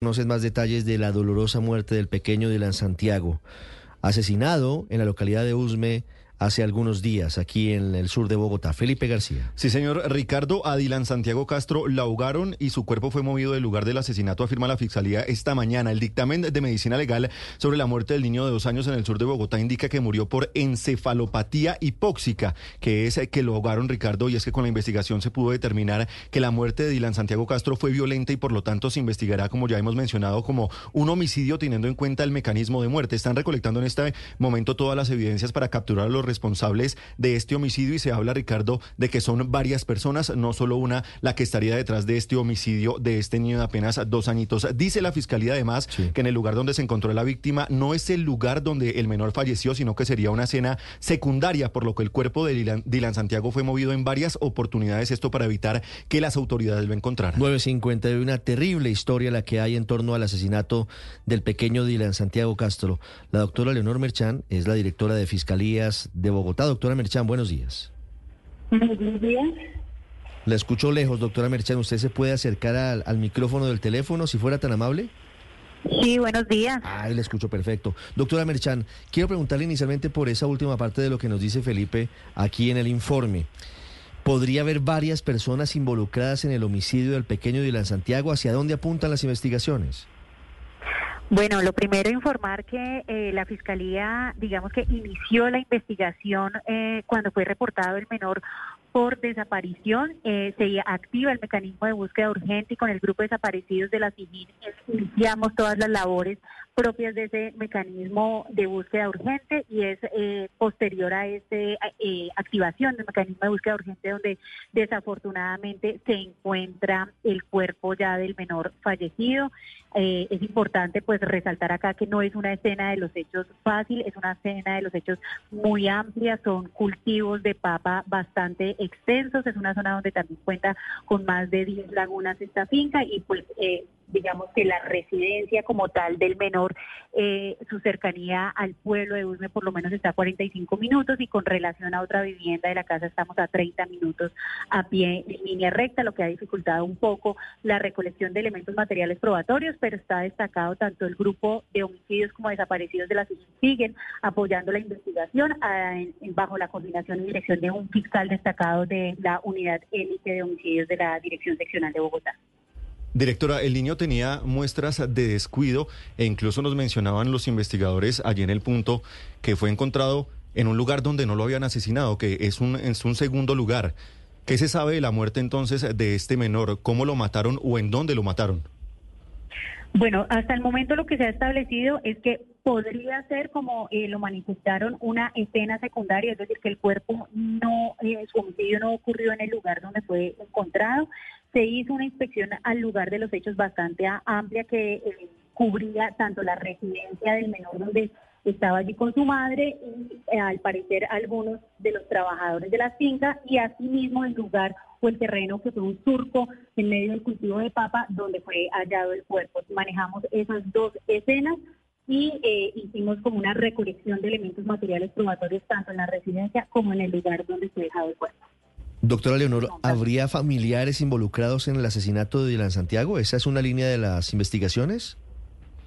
Conocen más detalles de la dolorosa muerte del pequeño Dylan Santiago, asesinado en la localidad de Usme hace algunos días aquí en el sur de Bogotá. Felipe García. Sí, señor Ricardo Adilan Santiago Castro la ahogaron y su cuerpo fue movido del lugar del asesinato, afirma la Fiscalía esta mañana. El dictamen de medicina legal sobre la muerte del niño de dos años en el sur de Bogotá indica que murió por encefalopatía hipóxica, que es que lo ahogaron Ricardo y es que con la investigación se pudo determinar que la muerte de Dylan Santiago Castro fue violenta y por lo tanto se investigará, como ya hemos mencionado, como un homicidio teniendo en cuenta el mecanismo de muerte. Están recolectando en este momento todas las evidencias para capturar a los responsables de este homicidio y se habla, Ricardo, de que son varias personas, no solo una, la que estaría detrás de este homicidio de este niño de apenas dos añitos. Dice la fiscalía además que en el lugar donde se encontró la víctima no es el lugar donde el menor falleció, sino que sería una escena secundaria, por lo que el cuerpo de Dylan, Santiago fue movido en varias oportunidades, esto para evitar que las autoridades lo encontraran. 9.50 de una terrible historia la que hay en torno al asesinato del pequeño Dylan Santiago Castro. La doctora Leonor Merchán es la directora de Fiscalías de Bogotá. Doctora Merchán, buenos días. Buenos días. La escucho lejos, doctora Merchán. ¿Usted se puede acercar al, al micrófono del teléfono si fuera tan amable? Sí, buenos días. Ay, le escucho perfecto. Doctora Merchán, quiero preguntarle inicialmente por esa última parte de lo que nos dice Felipe aquí en el informe. ¿Podría haber varias personas involucradas en el homicidio del pequeño Dylan Santiago? ¿Hacia dónde apuntan las investigaciones? Bueno, lo primero informar que eh, la fiscalía, digamos que inició la investigación eh, cuando fue reportado el menor por desaparición. Eh, se activa el mecanismo de búsqueda urgente y con el grupo de desaparecidos de la CIGIN iniciamos todas las labores propias de ese mecanismo de búsqueda urgente y es eh, posterior a esta eh, activación del mecanismo de búsqueda urgente donde desafortunadamente se encuentra el cuerpo ya del menor fallecido. Eh, es importante pues resaltar acá que no es una escena de los hechos fácil, es una escena de los hechos muy amplia, son cultivos de papa bastante extensos, es una zona donde también cuenta con más de 10 lagunas esta finca y pues eh, digamos que la residencia como tal del menor, eh, su cercanía al pueblo de Usme por lo menos está a 45 minutos y con relación a otra vivienda de la casa estamos a 30 minutos a pie en línea recta, lo que ha dificultado un poco la recolección de elementos materiales probatorios, pero está destacado tanto el grupo de homicidios como desaparecidos de la siguen apoyando la investigación bajo la coordinación y dirección de un fiscal destacado de la unidad élite de homicidios de la Dirección Seccional de Bogotá. Directora, el niño tenía muestras de descuido e incluso nos mencionaban los investigadores allí en el punto que fue encontrado en un lugar donde no lo habían asesinado, que es un, es un segundo lugar. ¿Qué se sabe de la muerte entonces de este menor? ¿Cómo lo mataron o en dónde lo mataron? Bueno, hasta el momento lo que se ha establecido es que podría ser, como eh, lo manifestaron, una escena secundaria, es decir, que el cuerpo no, eh, su homicidio no ocurrió en el lugar donde fue encontrado. Se hizo una inspección al lugar de los hechos bastante amplia que eh, cubría tanto la residencia del menor donde estaba allí con su madre y al parecer algunos de los trabajadores de la finca y asimismo el lugar o el terreno que fue un surco en medio del cultivo de papa donde fue hallado el cuerpo. Manejamos esas dos escenas y eh, hicimos como una recolección de elementos materiales probatorios tanto en la residencia como en el lugar donde fue dejado el cuerpo. Doctora Leonor, ¿habría familiares involucrados en el asesinato de Dylan Santiago? ¿Esa es una línea de las investigaciones?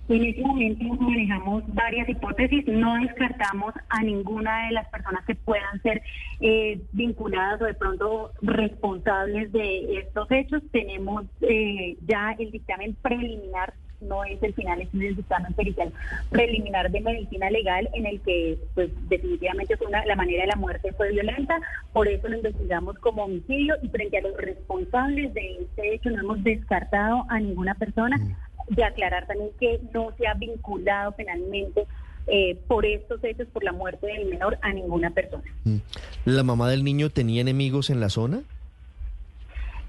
En este momento manejamos varias hipótesis, no descartamos a ninguna de las personas que puedan ser eh, vinculadas o de pronto responsables de estos hechos. Tenemos eh, ya el dictamen preliminar no es el final, es el dictamen pericial preliminar de medicina legal en el que pues definitivamente fue una, la manera de la muerte fue violenta, por eso lo investigamos como homicidio y frente a los responsables de este hecho no hemos descartado a ninguna persona. Mm de aclarar también que no se ha vinculado penalmente eh, por estos hechos, por la muerte del menor, a ninguna persona. Mm. ¿La mamá del niño tenía enemigos en la zona?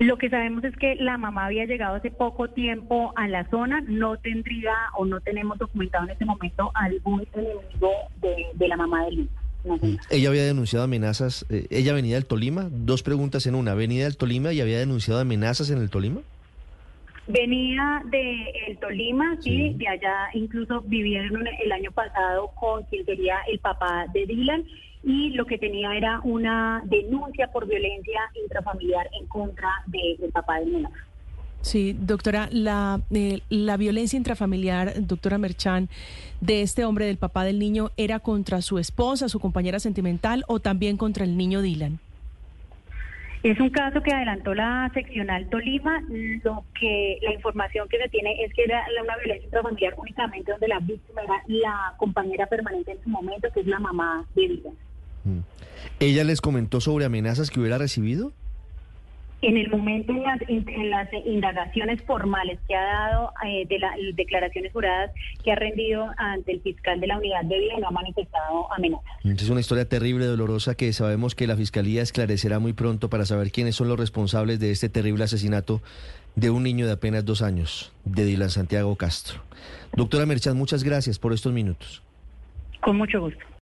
Lo que sabemos es que la mamá había llegado hace poco tiempo a la zona, no tendría o no tenemos documentado en este momento algún enemigo de, la mamá del niño. Mm. Ella había denunciado amenazas, eh, ella venía del Tolima, dos preguntas en una, venía del Tolima y había denunciado amenazas en el Tolima. Venía de el Tolima, sí. de allá incluso vivieron el año pasado con quien sería el papá de Dylan y lo que tenía era una denuncia por violencia intrafamiliar en contra del papá de menor. Sí, doctora, la, eh, la violencia intrafamiliar, doctora Merchan, de este hombre, del papá del niño, ¿era contra su esposa, su compañera sentimental o también contra el niño Dylan? Es un caso que adelantó la seccional Tolima. Lo que la información que se tiene es que era una violencia intrafamiliar únicamente donde la víctima era la compañera permanente en su momento, que es la mamá de Dylan. Mm. ¿Ella les comentó sobre amenazas que hubiera recibido? En el momento en las, indagaciones formales que ha dado, eh, de las declaraciones juradas que ha rendido ante el fiscal de la unidad de vida, no ha manifestado amenazas. Es una historia terrible, dolorosa, que sabemos que la fiscalía esclarecerá muy pronto para saber quiénes son los responsables de este terrible asesinato de un niño de apenas dos años, de Dylan Santiago Castro. Doctora Merchan, muchas gracias por estos minutos. Con mucho gusto.